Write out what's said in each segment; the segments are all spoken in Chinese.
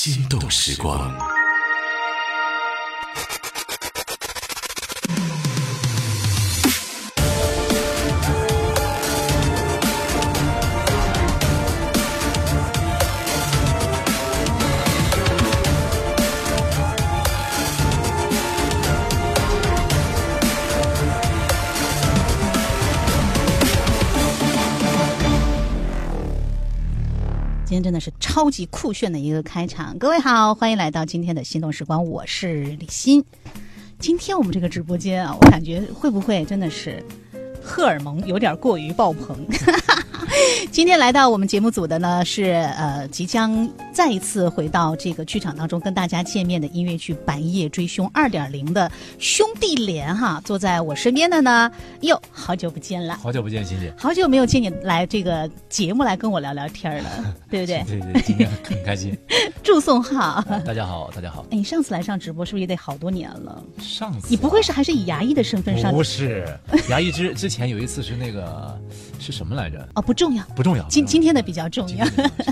心动时光。今天真的是超级酷炫的一个开场，各位好，欢迎来到今天的心动时光，我是李欣。今天我们这个直播间啊，我感觉会不会真的是荷尔蒙有点过于爆棚？今天来到我们节目组的呢是呃即将再一次回到这个剧场当中跟大家见面的音乐剧《白夜追凶二点零》的兄弟连哈，坐在我身边的呢，哟，好久不见了。好久不见，欣姐。好久没有见你来这个节目来跟我聊聊天了，对不对？对对，今天很开心。祝颂浩，大家好，大家好。哎，你上次来上直播是不是也得好多年了？上次你不会是还是以牙医的身份上？不是，牙医之之前有一次是那个是什么来着？哦，不重要，不重要。今今天的比较重要。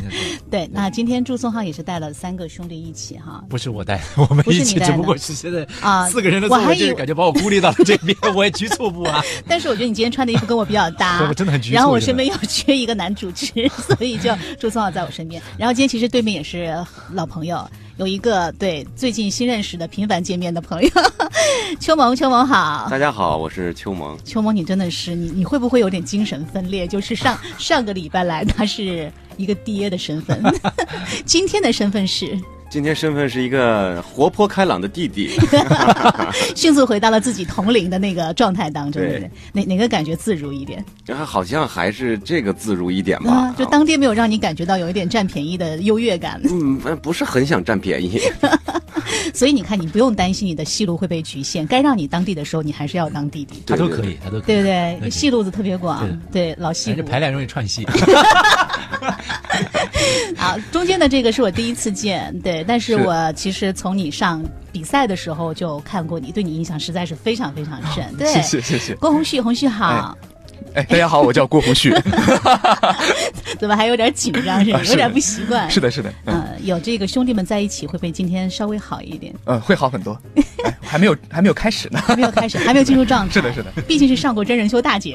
对，那今天祝颂浩也是带了三个兄弟一起哈。不是我带，我们一起，只不过是现在啊四个人的座位，我还感觉把我孤立到了这边，我也局促不啊。但是我觉得你今天穿的衣服跟我比较搭，对 我真的很局促然后我身边又缺一个男主持，所以就祝颂浩在我身边。然后今天其实对面也是老朋友，有一个对最近新认识的频繁见面的朋友，秋萌，秋萌好。大家好，我是秋萌。秋萌，你真的是你，你会不会有点精神分裂？就是上上个礼拜来他是一个爹的身份，今天的身份是今天身份是一个活泼开朗的弟弟，迅速回到了自己同龄的那个状态当中，对不对对？哪哪个感觉自如一点？好像还是这个自如一点吧啊，。就当爹没有让你感觉到有一点占便宜的优越感，嗯，呃不是很想占便宜。所以你看，你不用担心你的戏路会被局限，该让你当弟的时候，你还是要当弟弟，他都可以，他都可以，对不对？戏路子特别广，对老戏骨反正。排练容易串戏。好，中间的这个是我第一次见，对，但是是我其实从你上比赛的时候就看过你，对你印象实在是非常非常深。对，谢谢谢谢。郭宏旭，宏旭好，哎，大家好，我叫郭宏旭。怎么还有点紧张？是有点不习惯。是的，是的，嗯嗯，有这个兄弟们在一起，会不会今天稍微好一点？嗯，会好很多。哎，还没有还没有开始呢。还没有开始，还没有进入状态。是的是的，毕竟是上过真人秀大姐。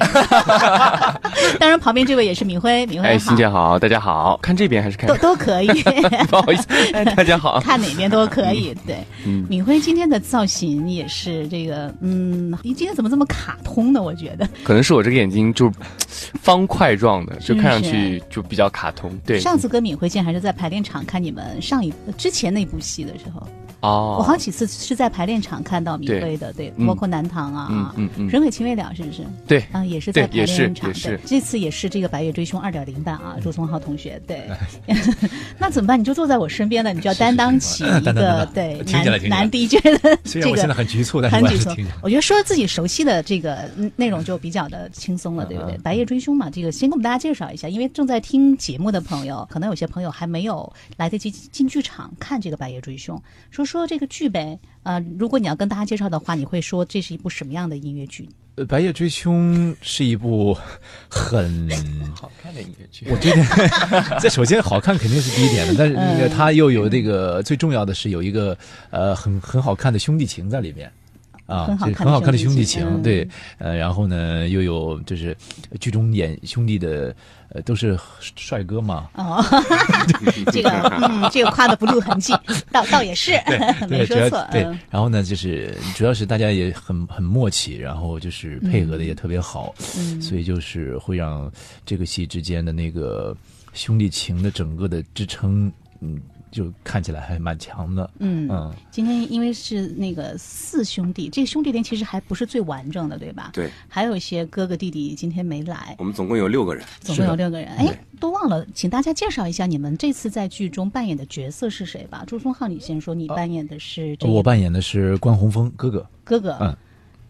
当然，旁边这位也是敏辉，敏辉哎，好欣姐好，大家好，看这边还是看都？都可以。不好意思，哎，大家好。看哪边都可以。对，嗯敏辉今天的造型也是这个，嗯，你今天怎么这么卡通呢？我觉得可能是我这个眼睛就方块状的，就看上去就比较卡通。对，上次跟敏慧见还是在排练场看你们上一之前那部戏的时候，哦，我好几次是在排练场看到敏辉的，对，嗯。包括南唐啊，嗯嗯嗯。人鬼情未了是不是？对。啊，也是在排练场，也这次也是这个《白夜追凶》二点零版啊，朱松浩同学，对，那怎么办？你就坐在我身边了，你就要担当起 一个对 男男 DJ 的这个虽然我现在很局促，但是很局促。我觉得说自己熟悉的这个嗯内容就比较的轻松了，对不对？白夜追凶嘛，这个先给我们大家介绍一下，因为正在听节目的朋友，可能有些朋友还没有来得及进剧场看这个白夜追凶，说说这个剧呗。呃，如果你要跟大家介绍的话，你会说这是一部什么样的音乐剧？呃《白夜追凶》是一部很 好看的音乐剧。我觉得，这首先好看肯定是第一点的，但是那个嗯它又有这个最重要的是有一个呃很很好看的兄弟情在里面。啊，很好看的这很好看的兄弟情，嗯对，呃，然后呢，又有就是剧中演兄弟的，呃，都是帅哥嘛，哦，这个嗯，这个夸的不露痕迹，倒倒也是 没说错。对嗯，然后呢，就是主要是大家也很很默契，然后就是配合的也特别好，嗯所以就是会让这个戏之间的那个兄弟情的整个的支撑，嗯，就看起来还蛮强的。嗯嗯，今天因为是那个四兄弟，这个兄弟连其实还不是最完整的，对吧？对，还有一些哥哥弟弟今天没来，我们总共有六个人，总共有六个人。哎，都忘了，请大家介绍一下你们这次在剧中扮演的角色是谁吧。朱松浩，你先说，你扮演的是这个我扮演的是关宏峰哥哥。哥哥。嗯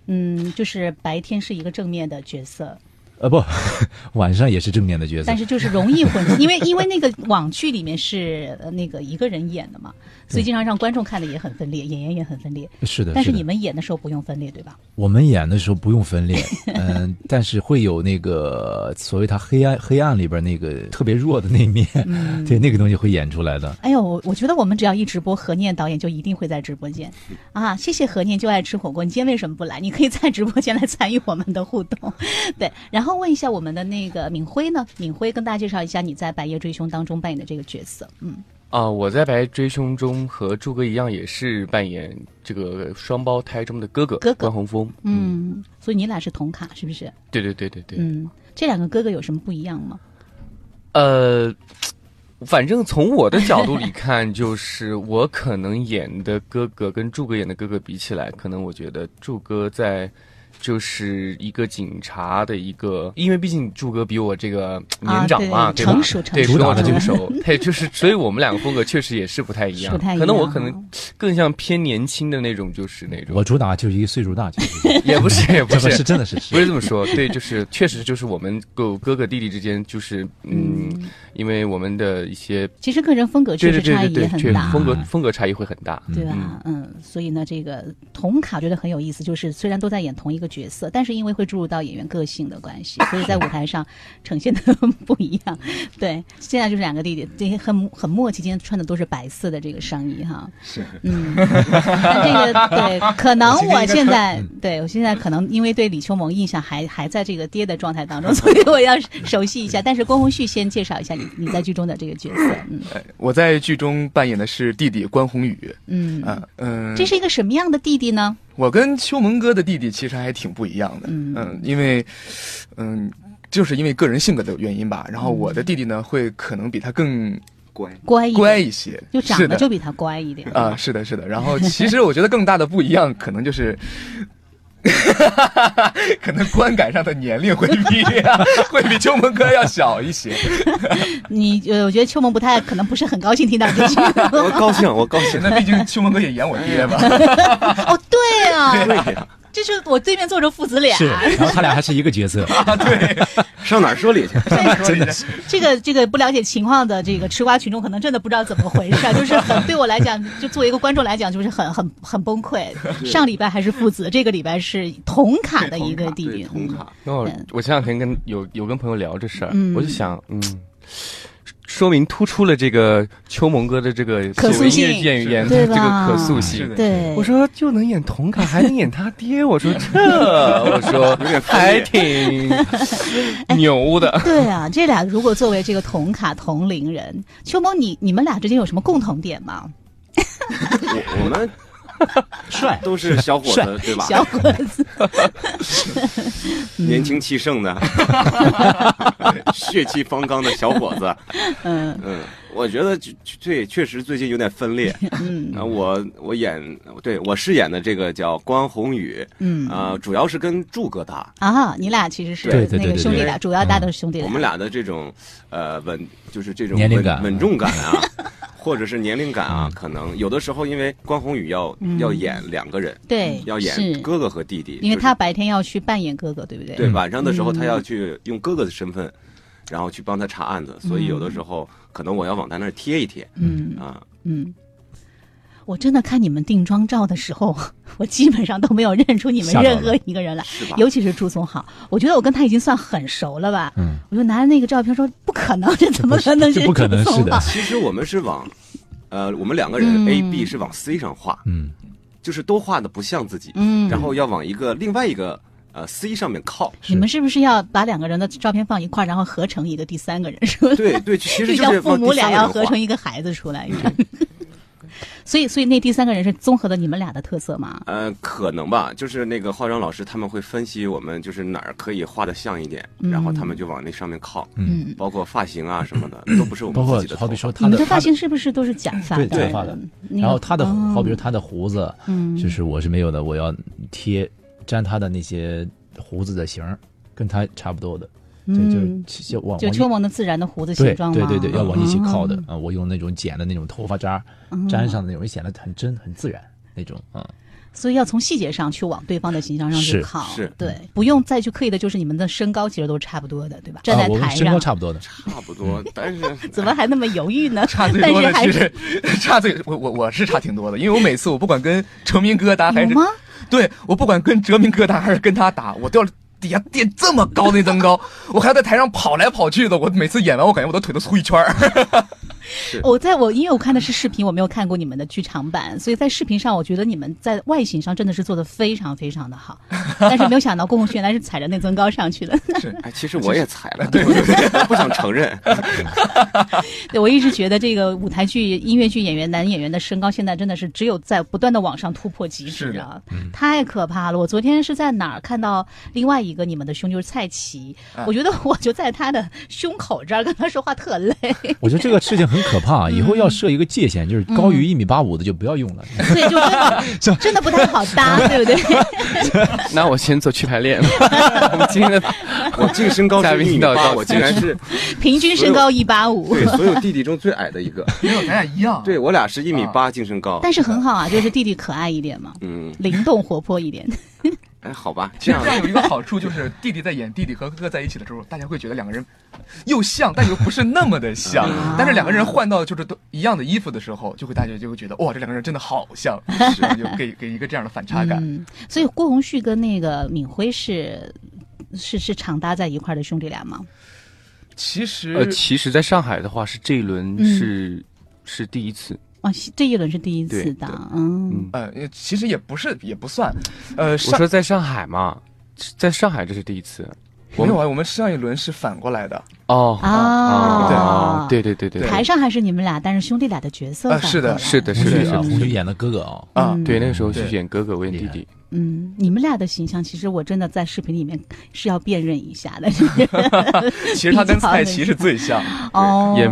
嗯，就是白天是一个正面的角色，呃不，晚上也是正面的角色但。是就是容易混，因为因为那个网剧里面是呃那个一个人演的嘛，所以经常让观众看的也很分裂，演员也很分裂。是的，的但是你们演的时候不用分裂，对吧？我们演的时候不用分裂，嗯、但是会有那个所谓他黑暗黑暗里边那个特别弱的那一面，嗯对那个东西会演出来的。哎呦，我我觉得我们只要一直播，何念导演就一定会在直播间啊！谢谢何念，就爱吃火锅。你今天为什么不来？你可以在直播间来参与我们的互动。对，然后问一下我们的那个敏辉呢？敏辉跟大家介绍一下你在《白夜追凶》当中扮演的这个角色。嗯，啊、我在《白夜追凶》中和柱哥一样，也是扮演这个双胞胎中的哥哥哥哥关宏峰。嗯，所以你俩是同卡是不是？对对对对对。嗯，这两个哥哥有什么不一样吗？呃，反正从我的角度里看，就是我可能演的哥哥跟柱哥演的哥哥比起来，可能我觉得柱哥在。就是一个警察的一个，因为毕竟柱哥比我这个年长嘛，啊对对吧？成熟成对，熟比我主打的成熟，对就是，所以我们两个风格确实也是不太一样。一样。可能我可能更像偏年轻的那种，就是那种。我，主打就是一个岁数大，就是也不是也不是。是 真的是。不是这么说，对，就是确实就是我们哥哥哥弟弟之间，就是嗯，因为我们的一些其实个人风格确对对对实差异也很大，风格风格差异会很大。对吧？嗯，所以呢，这个同卡觉得很有意思，就是虽然都在演同一个角色，但是因为会注入到演员个性的关系，所以在舞台上呈现的不一样。对，现在就是两个弟弟，这些很很默契，今天穿的都是白色的这个上衣哈。是，嗯，那这个对，可能我现在对我现在可能因为对李秋萌印象还还在这个爹的状态当中，所以我要熟悉一下。但是郭宏旭先介绍一下你你在剧中的这个角色，嗯哎，我在剧中扮演的是弟弟关宏宇。嗯，嗯嗯，这是一个什么样的弟弟呢？我跟秋萌哥的弟弟其实还挺不一样的。嗯因为嗯，就是因为个人性格的原因吧。然后我的弟弟呢，会可能比他更乖，乖一点乖一些，就长得就比他乖一点啊，是的，是的。然后其实我觉得更大的不一样，可能就是。可能观感上的年龄会比 会比秋萌哥要小一些。你呃，我觉得秋萌不太可能不是很高兴听到这句。我高兴，我高兴。那毕竟秋萌哥也演我爹吧？哦，对啊，对呀，这是我对面坐着父子俩。是，然后他俩还是一个角色，对 上哪儿说理去？真的是这个这个不了解情况的这个吃瓜群众可能真的不知道怎么回事，就是很对我来讲，就作为一个观众来讲，就是很很很崩溃。上礼拜还是父子，这个礼拜是同卡的一个弟弟，同卡，那我嗯我前两天跟有有跟朋友聊这事儿，嗯我就想，嗯，说明突出了这个秋萌哥的这个可塑性演员对的这个可塑性。对，我说就能演童卡，还能演他爹，我说这，我说有点还挺牛的。对啊，这俩如果作为这个童卡同龄人，秋萌你你们俩之间有什么共同点吗？我我们帅都是小伙子，对吧？小伙子，年轻气盛的，血气方刚的小伙子。嗯嗯，我觉得就就对，确实最近有点分裂。嗯。啊，我我演对我饰演的这个叫关宏宇，嗯。啊，主要是跟柱哥搭。啊，你俩其实是对对对那个兄弟俩，对。对主要搭的是兄弟俩。我们俩的这种呃稳，就是这种稳年龄感稳重感啊，或者是年龄感啊，可能有的时候因为关宏宇要嗯。要演两个人，对要演哥哥和弟弟，因为他白天要去扮演哥哥，对不对？对嗯晚上的时候嗯。他要去用哥哥的身份，然后去帮他查案子，所以有的时候可能我要往他那儿贴一贴嗯。啊。嗯。我真的看你们定妆照的时候，我基本上都没有认出你们任何一个人来？尤其是朱总好，我觉得我跟他已经算很熟了吧。嗯，我就拿着那个照片说，不可能，这怎么可能是这不可能是的。其实我们是往，呃，我们两个人嗯。A、B 是往 C 上画，嗯，就是都画的不像自己，嗯，然后要往一个另外一个呃 C 上面靠。你们是不是要把两个人的照片放一块儿，然后合成一个第三个人？是吧？对对，其实 就像父母俩要合成一个孩子出来 一样。所以，所以那第三个人是综合的你们俩的特色吗？呃，可能吧，就是那个化妆老师他们会分析我们就是哪儿可以画的像一点，嗯然后他们就往那上面靠，嗯，包括发型啊什么的，都不是我们自己的头发。好比说他你们的发型是不是都是假发的？对假发的然后他的，哦好比说他的胡子，嗯就是我是没有的，我要贴粘他的那些胡子的型儿，跟他差不多的，就嗯就就往就秋萌的自然的胡子形状吗？对对对，要往一起靠的哦啊！我用那种剪的那种头发渣嗯粘上的那种，显得很真很自然那种啊。所以要从细节上去往对方的形象上去靠，是对，不用再去刻意的，就是你们的身高其实都是差不多的，对吧？站在台上身高，差不多的，差不多，但是 怎么还那么犹豫呢？差最多的但是还是差最我我我是差挺多的，因为我每次我不管跟成明哥搭还是？对我不管跟哲明哥打还是跟他打，我都要底下垫这么高的一增高，我还要在台上跑来跑去的。我每次演完，我感觉我的腿都粗一圈儿。我在我因为我看的是视频，我没有看过你们的剧场版，所以在视频上，我觉得你们在外形上真的是做的非常非常的好，但是没有想到郭宏旭原来是踩着内增高上去的。是哎，其实 我也踩了，对不对，不想承认。对我一直觉得这个舞台剧、音乐剧演员男演员的身高现在真的是只有在不断的往上突破极致是啊，太可怕了！我昨天是在哪儿看到另外一个你们的胸就是蔡奇，啊我觉得我就在他的胸口这儿跟他说话特累，我觉得这个事情很可怕，以嗯后要设一个界限，就是高于一米八五的就不要用了。所以就真的 真的不太好搭，对不对？那我先做去排练。我们今天的我净身高是一米八，我竟然是平均身高一八五，对所有弟弟中最矮的一个。没有，咱俩一样。对我俩是一米八净身高。但是很好啊，就是弟弟可爱一点嘛，嗯，灵动活泼一点。哎，好吧，其这样实这样有一个好处就是，弟弟在演弟弟和哥哥在一起的时候，大家会觉得两个人又像，但又不是那么的像。嗯但是两个人换到就是都一样的衣服的时候，就会大家就会觉得哇，这两个人真的好像，是 就给给一个这样的反差感。嗯，所以郭宏旭跟那个敏辉是是是常搭在一块儿的兄弟俩吗？其实呃，其实，在上海的话，是这一轮嗯是、是第一次。哦，这一轮是第一次的，嗯。嗯，呃，其实也不是也不算，呃，我说在上海嘛，在上海这是第一次。我们没有啊，我们上一轮是反过来的，哦啊哦，对对对对，台上还是你们俩，但是兄弟俩的角色啊是的反过来是的是的是的红旭演的哥哥啊，啊嗯。对那个时候是演哥哥，我演弟弟。嗯，你们俩的形象，其实我真的在视频里面是要辨认一下的。其实他跟蔡奇是最像，哦，也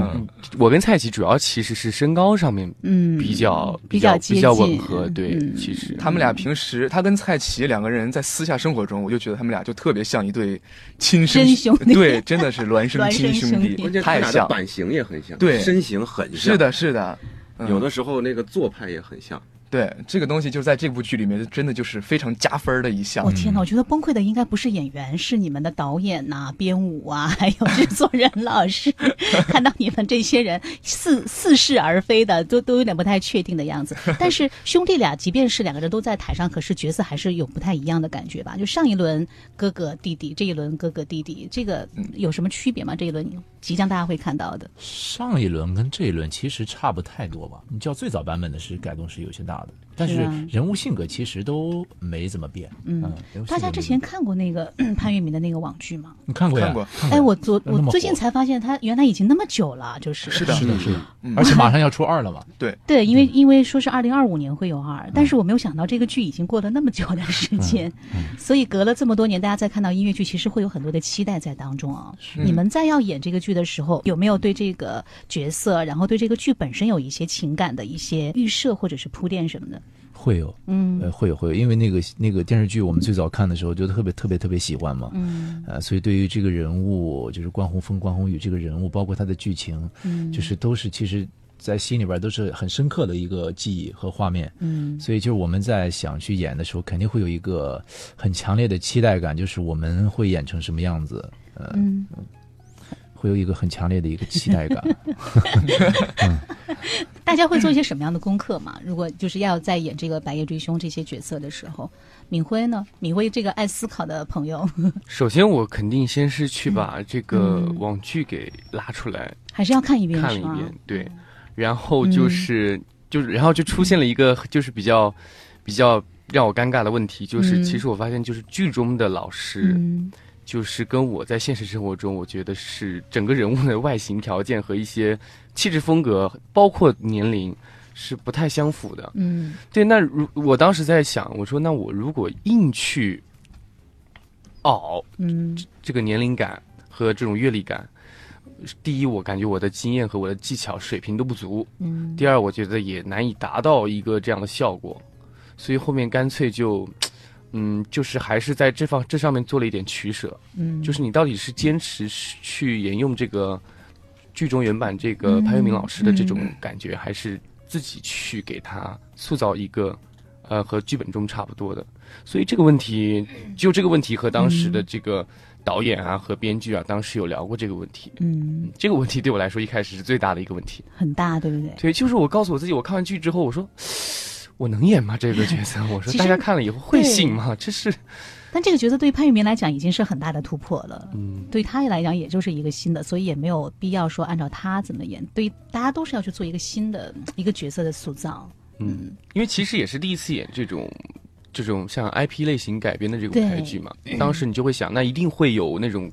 我跟蔡奇主要其实是身高上面嗯比较比较比较接近吻合，对，嗯其实他们俩平时他跟蔡奇两个人在私下生活中，我就觉得他们俩就特别像一对亲生兄弟对，真的是孪生 亲兄弟太像。版型也很像，对身形很像。是，的，是的，嗯有的时候那个做派也很像。对这个东西，就在这部剧里面，真的就是非常加分的一项我。天哪！我觉得崩溃的应该不是演员，是你们的导演呐、编舞啊，还有制作人老师。看到你们这些人似似是而非的，都都有点不太确定的样子。但是兄弟俩，即便是两个人都在台上，可是角色还是有不太一样的感觉吧？就上一轮哥哥弟弟，这一轮哥哥弟弟，这个有什么区别吗？这一轮即将大家会看到的。上一轮跟这一轮其实差不太多吧？你叫最早版本的是改动是有些大的，但是人物性格其实都没怎么变。嗯大家之前看过那个 潘粤明的那个网剧吗？你看过呀？看过哎，我昨我最近才发现，他原来已经那么久了，就是是的，是的，是的，嗯而且马上要出二了嘛。对，因为因为说是二零二五年会有二，但是我没有想到这个剧已经过了那么久的时间，所以隔了这么多年，大家再看到音乐剧，其实会有很多的期待在当中啊。你们在要演这个剧的时候，有没有对这个角色，然后对这个剧本身有一些情感的一些预设或者是铺垫什么的？会有，嗯。呃，会有会有，因为那个那个电视剧我们最早看的时候就特别特别特别喜欢嘛，嗯。呃，所以对于这个人物，就是关宏峰、关宏宇这个人物，包括他的剧情，嗯。就是都是其实，在心里边都是很深刻的一个记忆和画面。嗯。所以就是我们在想去演的时候，肯定会有一个很强烈的期待感，就是我们会演成什么样子，呃，嗯，会有一个很强烈的一个期待感。大家会做一些什么样的功课嘛？如果就是要在演这个《白夜追凶》这些角色的时候，敏辉呢？敏辉这个爱思考的朋友，首先我肯定先是去把这个嗯网剧给拉出来还是要看一遍，看了一遍，对，然后就是就是然后就出现了一个就是比较比较让我尴尬的问题，就是嗯其实我发现就是剧中的老师。嗯就是跟我在现实生活中，我觉得是整个人物的外形条件和一些气质风格，包括年龄，是不太相符的。嗯对，那如我当时在想，我说那我如果硬去熬嗯这个年龄感和这种阅历感，第一，我感觉我的经验和我的技巧水平都不足；嗯第二，我觉得也难以达到一个这样的效果，所以后面干脆就。嗯，就是还是在这方这上面做了一点取舍，嗯，就是你到底是坚持去沿用这个剧中原版这个嗯潘粤明老师的这种嗯感觉，还是自己去给他塑造一个呃，和剧本中差不多的。所以这个问题，就这个问题和当时的这个导演啊和编剧啊，当时有聊过这个问题。嗯，这个问题对我来说一开始是最大的一个问题。很大，对不对？对，就是我告诉我自己，我看完剧之后，我说我能演吗？这个角色，我说大家看了以后会信吗？这是但这个角色对潘粤明来讲已经是很大的突破了。嗯，对他来讲，也就是一个新的，所以也没有必要说按照他怎么演。对，大家都是要去做一个新的一个角色的塑造。嗯，因为其实也是第一次演这种这种像 IP 类型改编的这个舞台剧嘛，当时你就会想，那一定会有那种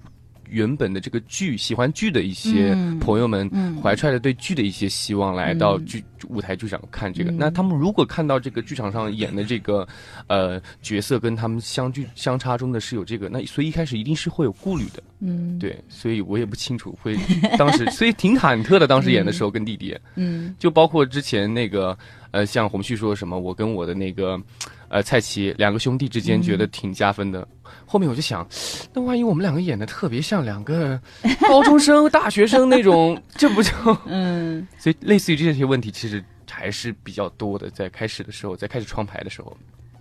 原本的这个剧喜欢剧的一些嗯朋友们嗯怀揣着对剧的一些希望来到剧、舞台剧场看这个。嗯那他们如果看到这个剧场上演的这个呃角色跟他们相距相差中的是有这个，那所以一开始一定是会有顾虑的。嗯，，对，所以我也不清楚会当时，所以挺忐忑的。当时演的时候跟弟弟。嗯就包括之前那个呃，像洪旭说什么，我跟我的那个呃蔡奇两个兄弟之间觉得挺加分的。后面我就想，那万一我们两个演的特别像两个高中生、大学生那种，这不就？嗯，所以类似于这些问题，其实还是比较多的。在开始的时候，在开始创牌的时候，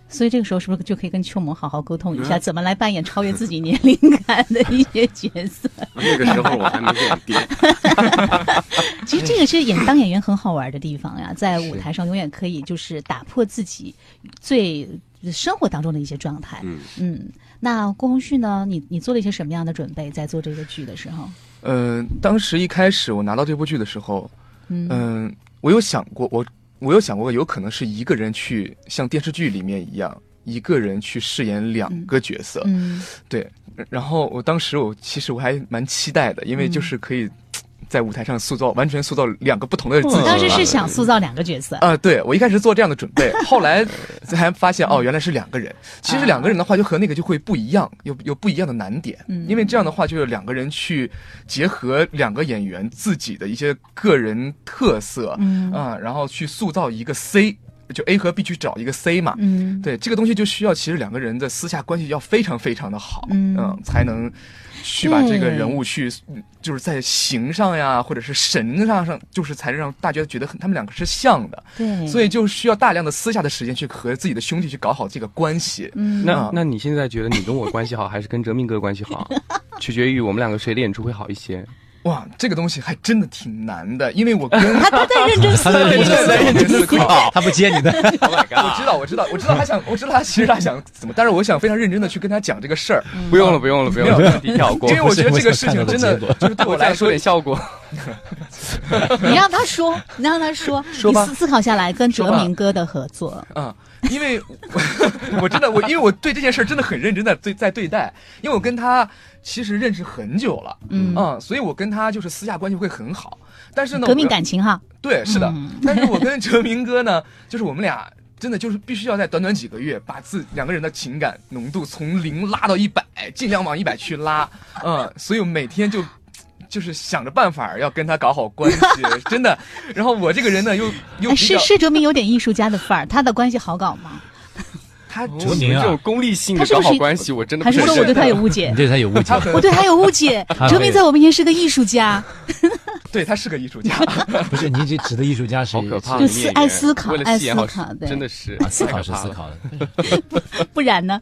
所以这个时候是不是就可以跟秋萌好好沟通一下，怎么来扮演超越自己年龄感的一些角色？那个时候我还没演爹，其实这个是演当演员很好玩的地方呀，在舞台上永远可以就是打破自己最生活当中的一些状态。嗯，嗯，那郭宏旭呢？你你做了一些什么样的准备，在做这个剧的时候？呃、当时一开始我拿到这部剧的时候，嗯嗯、我有想过，我我有想过，有可能是一个人去像电视剧里面一样，一个人去饰演两个角色。嗯。对，然后我当时我其实我还蛮期待的，因为就是可以在舞台上塑造完全塑造两个不同的自己。你当时是想塑造两个角色，啊、对我一开始做这样的准备，后来才发现哦，原来是两个人。其实两个人的话，就和那个就会不一样，有有不一样的难点。嗯因为这样的话，就是两个人去结合两个演员自己的一些个人特色，嗯啊、然后去塑造一个 C，就 A 和 B 去找一个 C 嘛。嗯，对这个东西就需要其实两个人的私下关系要非常非常的好，嗯才能去把这个人物去，嗯就是在形上呀，或者是神上上，就是才让大家觉得很他们两个是像的，对，所以就需要大量的私下的时间去和自己的兄弟去搞好这个关系。嗯，那啊那你现在觉得你跟我关系好，还是跟哲明哥关系好？取决于我们两个谁的演出会好一些。哇，这个东西还真的挺难的，因为我跟 他他在认真思考，他在认真在认真思考。他不接你的。Oh 我知道，我知道，我知道他想，我知道他其实他想怎么，但是我想非常认真的去跟他讲这个事儿，不用了，不用了，不用了，因。为我觉得这个事情真的就是对我来说我再说点效果。你让他说，你让他说，说你思思考下来跟哲明哥的合作，嗯、因为我我真的我因为我对这件事儿真的很认真的对在对待，因为我跟他其实认识很久了，嗯啊、所以我跟他就是私下关系会很好，但是呢，革命感情哈，对是的，嗯 但是我跟哲明哥呢，就是我们俩。真的就是必须要在短短几个月，把自两个人的情感浓度从零拉到一百，尽量往一百去拉，嗯，所以我每天就 就是想着办法要跟他搞好关系，真的。然后我这个人呢，又又哎，是是哲明有点艺术家的范儿，他的关系好搞吗？他哲明啊这种功利性的搞好关系，我真的还是说我对他有误解你？对他有误解我对他有误解哲明在我面前是个艺术家，对他是个艺术家，不是你这指的艺术家是好可怕的就是爱思考为了戏好爱思考对真的是啊，思考是思考的。不然呢？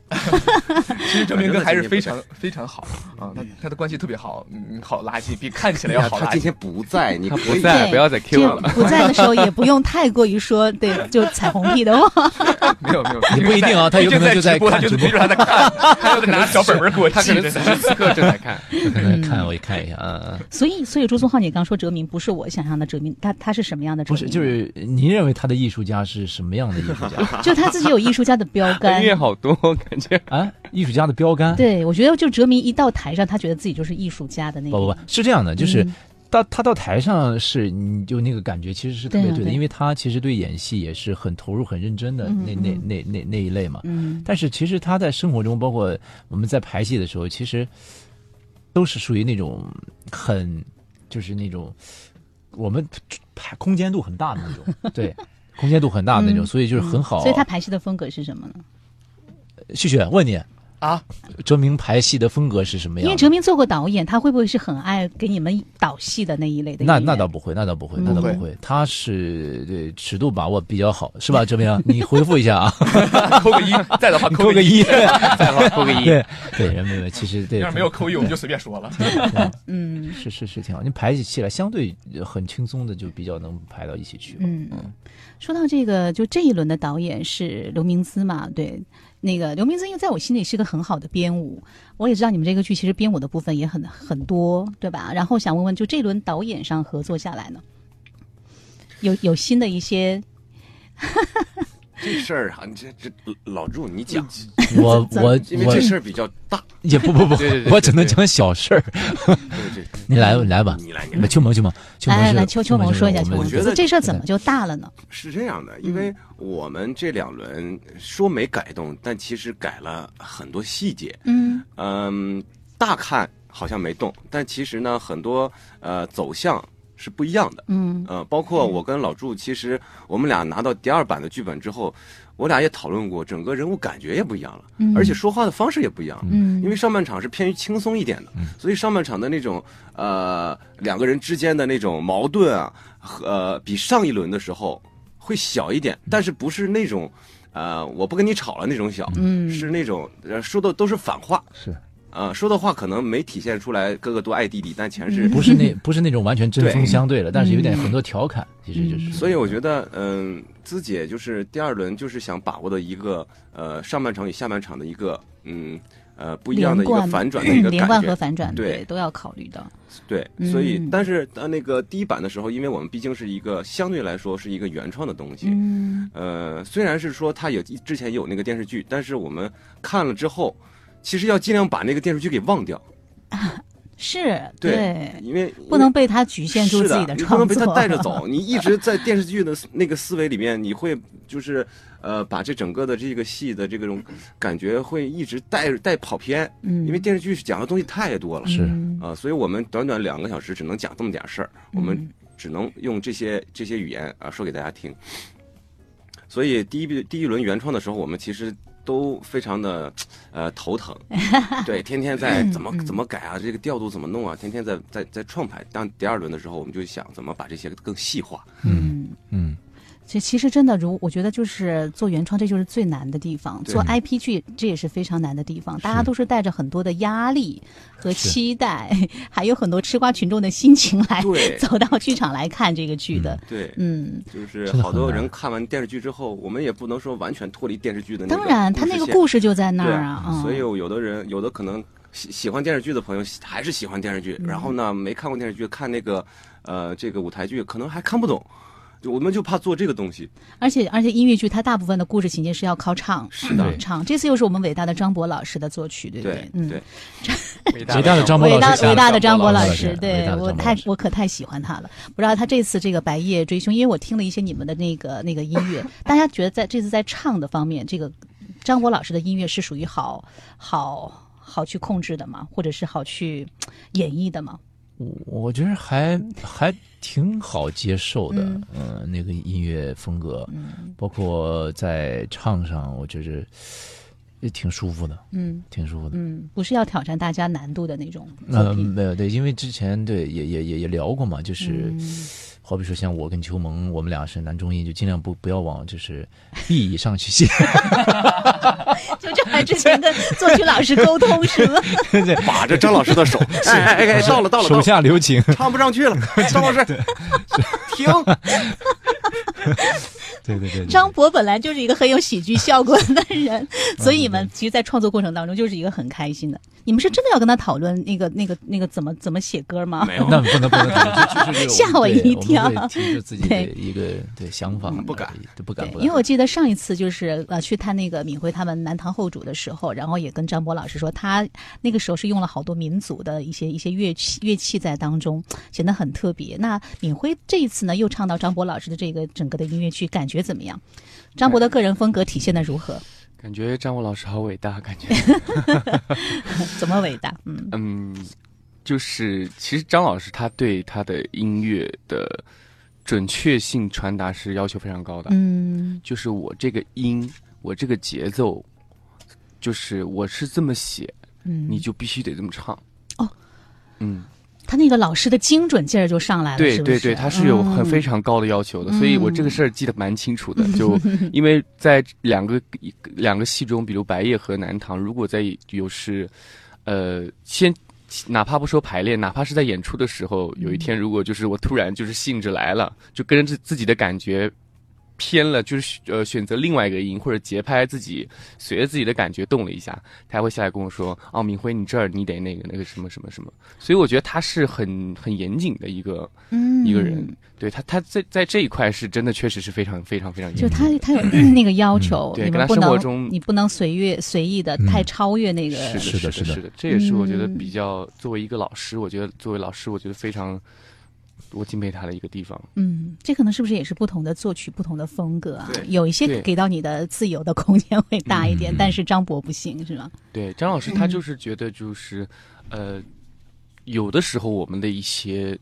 其实哲明哥还是非常非常好啊，他他的关系特别好，嗯，好垃圾，比看起来要好垃圾。他今天不在，你他不在，不要再 Q 我了。不在的时候也不用太过于说对，就彩虹屁的话。没有没有，你不一定啊他有可能就在直播，他看直播就逼着他在看，他就拿小本本给我记着此。时此刻正在看。正在看我也看一下，嗯嗯。所以，所以朱宗浩，你刚说哲明不是我想象的哲明，他他是什么样的哲明？不是，就是您认为他的艺术家是什么样的艺术家就他自己有艺术家的标杆 音。乐好多，感觉啊？艺术家的标杆？对，我觉得就哲明一到台上，他觉得自己就是艺术家的那种。不不不，是这样的，就是嗯到他到台上是，你就那个感觉其实是特别对的，对啊对因为他其实对演戏也是很投入、很认真的嗯那那嗯那那那一类嘛。嗯但是其实他在生活中，包括我们在排戏的时候，其实都是属于那种很，就是那种我们排空间度很大的那种，对，空间度很大的那种，嗯所以就是很好。所以他排戏的风格是什么呢？旭旭问你，啊，哲明排戏的风格是什么样？因为哲明做过导演，他会不会是很爱给你们导戏的那一类的那？那倒不会，那倒不会，那倒不会。他是对尺度把握比较好，是吧？哲明，你回复一下啊，扣个一，在的话扣个一。在 的话扣个一。对对，没有，其实对，要是没有扣一，我们就随便说了。嗯是是是挺好。你排起戏来相对很轻松的，就比较能排到一起去。嗯，说到这个，就这一轮的导演是刘明姿嘛？对，那个刘明增，因为在我心里是个很好的编舞，我也知道你们这个剧其实编舞的部分也很很多，对吧？然后想问问，就这轮导演上合作下来呢，有有新的一些这事儿啊，你这这老祝你讲，我我我因为这事儿比较大。也不不不对对，对我只能讲小事儿。你来来吧。你来，你来。秋萌，秋萌，秋萌是来来来，秋秋萌说一下，秋萌，我觉得这事儿怎么就大了呢？是这样的，因为我们这两轮说没改动，但其实改了很多细节。嗯嗯，大看好像没动，但其实呢，很多呃走向是不一样的。嗯。呃，包括我跟老祝，其实我们俩拿到第二版的剧本之后，我俩也讨论过，整个人物感觉也不一样了，嗯。而且说话的方式也不一样了。嗯，因为上半场是偏于轻松一点的，所以上半场的那种呃两个人之间的那种矛盾啊，和、呃、比上一轮的时候会小一点，但是不是那种呃我不跟你吵了那种小，嗯。是那种呃说的都是反话，是呃说的话可能没体现出来哥哥多爱弟弟，但全是不是那不是那种完全针锋对相对了，但是有点嗯很多调侃，其实就是。所以我觉得，嗯，姿姐就是第二轮就是想把握的一个呃上半场与下半场的一个嗯呃不一样的一个反转的一个连贯和感觉。反转，对都要考虑到。对，嗯所以但是呃那个第一版的时候，因为我们毕竟是一个相对来说是一个原创的东西，嗯呃，虽然是说它有之前有那个电视剧，但是我们看了之后，其实要尽量把那个电视剧给忘掉，是对因为不能被他局限住是自己的，你不创作，能被他带着走。你一直在电视剧的那个思维里面，你会就是呃，把这整个的这个戏的这种感觉会一直带带跑偏，嗯，因为电视剧讲的东西太多了，是。嗯。啊、所以我们短短两个小时只能讲这么点事儿，我们只能用这些这些语言啊说给大家听。所以第一第一轮原创的时候，我们其实都非常的呃头疼，对，天天在怎么怎么改啊，这个调度怎么弄啊，天天在在在创排。当第二轮的时候，我们就想怎么把这些更细化。嗯。嗯，这其实真的，如我觉得就是做原创，这就是最难的地方。做 IP 剧，这也是非常难的地方。大家都是带着很多的压力和期待，还有很多吃瓜群众的心情来 走到剧场来看这个剧的。对，嗯，就是好多人看完电视剧之后，我们也不能说完全脱离电视剧的那个当然，他那个故事就在那儿啊。嗯所以有的人，有的可能喜喜欢电视剧的朋友还是喜欢电视剧，嗯然后呢没看过电视剧，看那个呃这个舞台剧可能还看不懂。就我们就怕做这个东西，而且而且音乐剧它大部分的故事情节是要靠唱，是的嗯唱。这次又是我们伟大的张博老师的作曲，对不对嗯，对，伟 伟大的张博老师伟大的张博老老师，对我太我可太喜欢他了。不知道他这次这个《白夜追凶》，因为我听了一些你们的那个那个音乐，大家觉得在这次在唱的方面，这个张博老师的音乐是属于好好好去控制的吗？或者是好去演绎的吗？我我觉得还还挺好接受的，嗯。嗯、那个音乐风格，嗯。包括在唱上，我觉着也挺舒服的，嗯。挺舒服的。嗯，不是要挑战大家难度的那种嗯呃，没有对，因为之前对也也也也聊过嘛，就是、嗯好比说像我跟邱萌，我们俩是男中音，就尽量不不要往就是 B 以上去写，就这还之前跟作曲老师沟通是吗？把着张老师的手，哎哎哎哎，到了到了，手下留情。唱不上去了，张老师，停，对对对对，张博本来就是一个很有喜剧效果的人，所以你们其实，在创作过程当中就是一个很开心的。你们是真的要跟他讨论那个、那个、那个怎么怎么写歌吗？没有，那不能不能 吓我一跳。对我们会提出自己的一个对想法，不敢，不，敢因为我记得上一次就是呃去探那个敏辉他们南唐后主的时候，然后也跟张博老师说，他那个时候是用了好多民族的一些一些乐器乐器在当中，显得很特别。那敏辉这一次呢，又唱到张博老师的这个整个的音乐剧，感觉怎么样？张博的个人风格体现的如何？感觉张博老师好伟大，感觉，怎么伟大？嗯嗯，就是其实张老师他对他的音乐的准确性传达是要求非常高的，嗯就是我这个音，我这个节奏，就是我是这么写，嗯，你就必须得这么唱。哦，嗯，他那个老师的精准劲儿就上来了，对对对，他是有很嗯非常高的要求的，所以我这个事儿记得蛮清楚的。就 因为在两个两个戏中，比如《白夜》和《南唐》，如果在有是，呃，先哪怕不说排练，哪怕是在演出的时候，有一天如果就是我突然就是兴致来了，就跟着自自己的感觉。偏了，就是呃选择另外一个音或者节拍，自己随着自己的感觉动了一下，他还会下来跟我说：“哦，明辉，你这儿你得那个那个什么什么什么。”所以我觉得他是很很严谨的一个嗯一个人，对他他在在这一块是真的确实是非常非常非常严就。他他有那个要求，嗯对跟他你们不能生活中你不能随乐随意的太超越那个，是的，是的是的是是的，这也是我觉得嗯。比较作为一个老师，我觉得作为老师，我觉得非常我敬佩他的一个地方。嗯，这可能是不是也是不同的作曲、不同的风格啊？有一些给到你的自由的空间会大一点，嗯但是张博不行，是吗？对，张老师他就是觉得就是，呃，有的时候我们的一些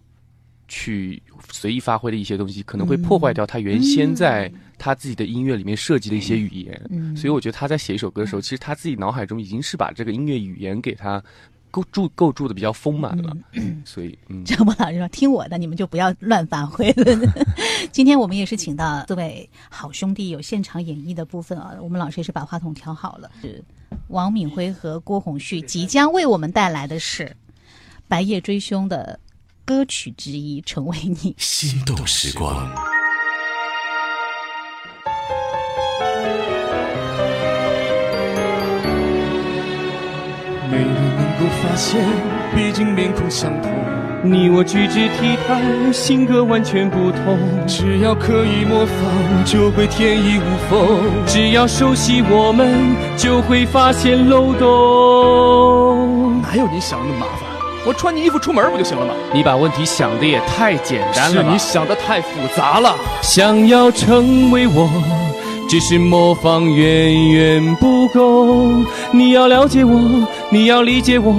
去随意发挥的一些东西，可能会破坏掉他原先在他自己的音乐里面设计的一些语言。嗯，所以我觉得他在写一首歌的时候，其实他自己脑海中已经是把这个音乐语言给他构筑构筑的比较丰满了。所以，嗯，张博老师说：“听我的，你们就不要乱发挥了。”今天我们也是请到四位好兄弟有现场演绎的部分啊，我们老师也是把话筒调好了，是王敏辉和郭宏旭即将为我们带来的是《白夜追凶》的歌曲之一《成为你》。心动时光。没人能够发现，毕竟面孔相同。你我举止体态，性格完全不同。只要刻意模仿，就会天衣无缝。只要熟悉我们，就会发现漏洞。哪有你想的那么麻烦？我穿你衣服出门不就行了吗？你把问题想的也太简单了吧是你？想的太复杂了。想要成为我，只是模仿远远不够。你要了解我，你要理解我，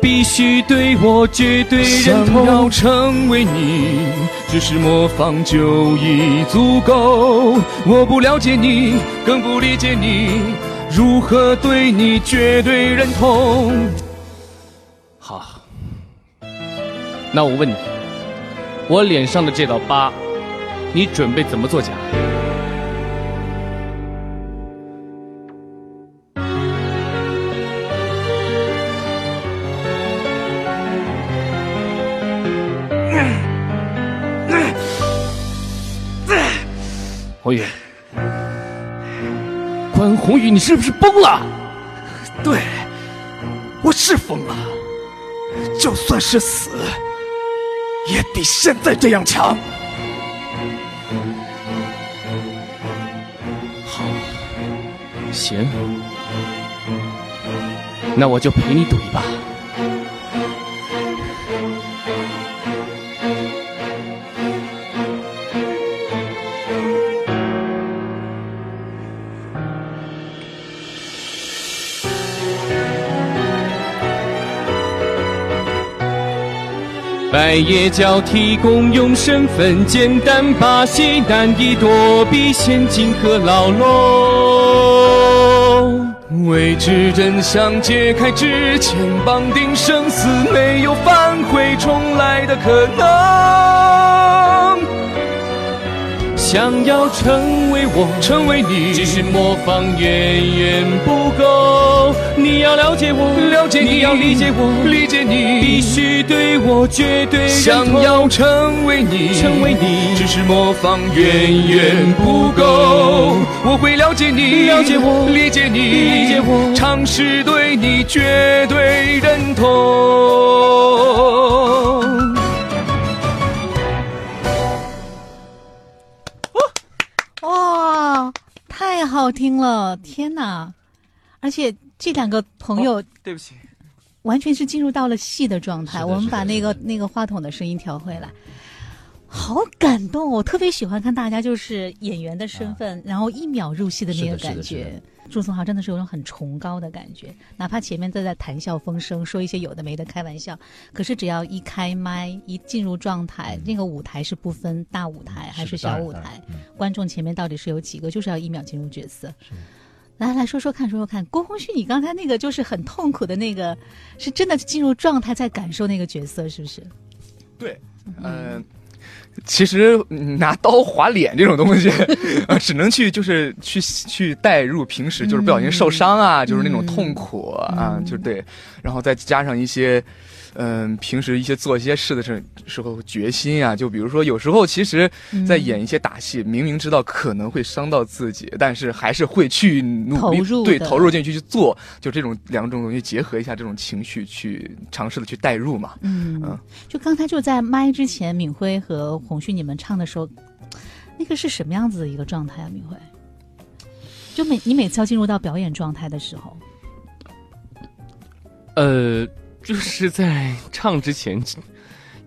必须对我绝对认想要。成为你，只是模仿就已足够。我不了解你，更不理解你，如何对你绝对认同？好，那我问你，我脸上的这道疤，你准备怎么作假？宏宇，你是不是疯了？对，我是疯了，就算是死，也比现在这样强。好行，那我就陪你赌一把。白夜交替，共用身份，简单把戏，难以躲避陷阱和牢笼。未知真相揭开之前，绑定生死，没有反悔重来的可能。想要成为我，成为你，只是模仿远远不够。你要了解我，了解你，你要理解我，理解你，必须对我绝对。想要成为你，成为你，只是模仿远远不够。我会了解你，了解我，理解你，理解我，尝试对你绝对认同。听了！天哪！而且这两个朋友对不起，完全是进入到了戏的状态。我们把那个那个话筒的声音调回来，好感动哦！我特别喜欢看大家就是演员的身份，然后一秒入戏的那个感觉的。祝颂豪真的是有种很崇高的感觉，哪怕前面都在谈笑风生，说一些有的没的开玩笑，可是只要一开麦，一进入状态，那个舞台是不分大舞台还是小舞台，嗯观众前面到底是有几个，就是要一秒进入角色。来来说说看，说说看，郭宏旭，你刚才那个就是很痛苦的那个，是真的进入状态在感受那个角色，是不是？对，嗯、其实嗯拿刀划脸这种东西，呃，只能去就是去去代入平时就是不小心受伤啊，就是那种痛苦啊，嗯就对，然后再加上一些。嗯，平时一些做一些事的时时候决心啊，就比如说有时候其实，在嗯演一些打戏，明明知道可能会伤到自己，但是还是会去努力投入对投入进去去做，就这种两种东西结合一下，这种情绪去尝试的去代入嘛。嗯嗯，就刚才就在麦之前，敏辉和红旭你们唱的时候，那个是什么样子的一个状态啊？敏辉，就每你每次要进入到表演状态的时候，呃，就是在唱之前，其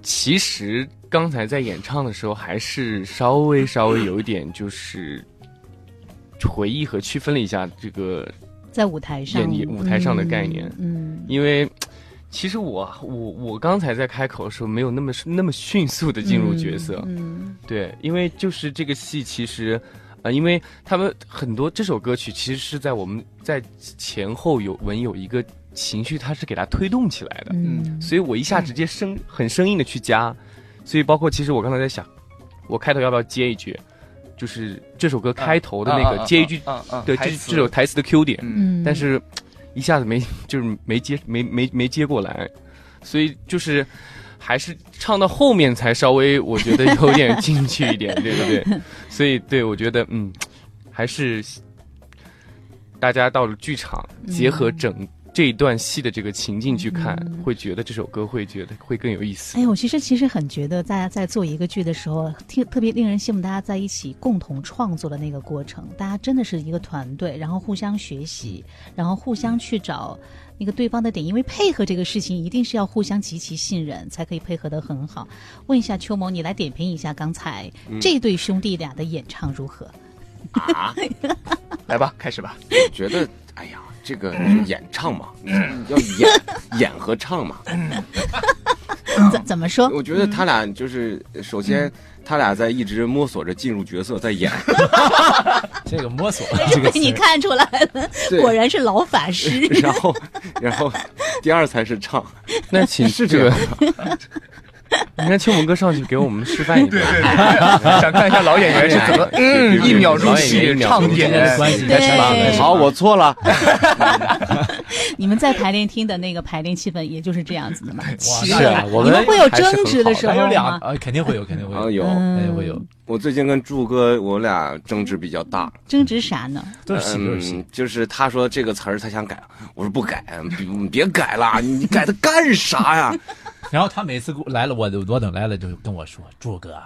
其实刚才在演唱的时候，还是稍微稍微有一点就是回忆和区分了一下这个，在舞台上，演舞台上的概念。嗯，因为其实我我我刚才在开口的时候，没有那么那么迅速的进入角色，嗯。对，因为就是这个戏其实。呃，因为他们很多这首歌曲其实是在我们在前后有文有一个情绪，它是给它推动起来的。嗯。所以我一下直接生很生硬的去加，所以包括其实我刚才在想，我开头要不要接一句，就是这首歌开头的那个接一句，对，这这首台词的 Q 点，但是一下子没就是没接没没没接过来，所以就是还是唱到后面才稍微我觉得有点进去一点，对不对？所以对我觉得嗯，还是大家到了剧场，结合整这一段戏的这个情境去看，嗯会觉得这首歌会觉得会更有意思。哎，我其实其实很觉得，大家在做一个剧的时候，特特别令人羡慕大家在一起共同创作的那个过程。大家真的是一个团队，然后互相学习，然后互相去找那个对方的点，因为配合这个事情一定是要互相极其信任，才可以配合得很好。问一下秋萌，你来点评一下刚才这对兄弟俩的演唱如何？啊，来吧，开始吧。我觉得，哎呀，这个演唱嘛，要演演和唱嘛。怎怎么说？我觉得他俩就是，首先他俩在一直摸索着进入角色，在演。这个摸索 这个被你看出来了，果然是老法师。然后，然后第二才是唱。那寝室这个 你看秋萌哥上去给我们示范一段。想看一下老演员是怎么，嗯，一秒入戏唱入戏点的关系。好，我错了。你们在排练厅的那个排练气氛，也就是这样子的嘛？是啊我们你们会有争执的时候还有俩吗？啊，肯定会有，肯定会啊，有，肯定会有，我最近跟柱哥，我俩争执比较大。争执啥呢？都是戏，都是戏嗯。，就是他说这个词儿他想改，我说不改，别别改了，你改它干啥呀？然后他每次来了，我我等来了就跟我说：“朱哥，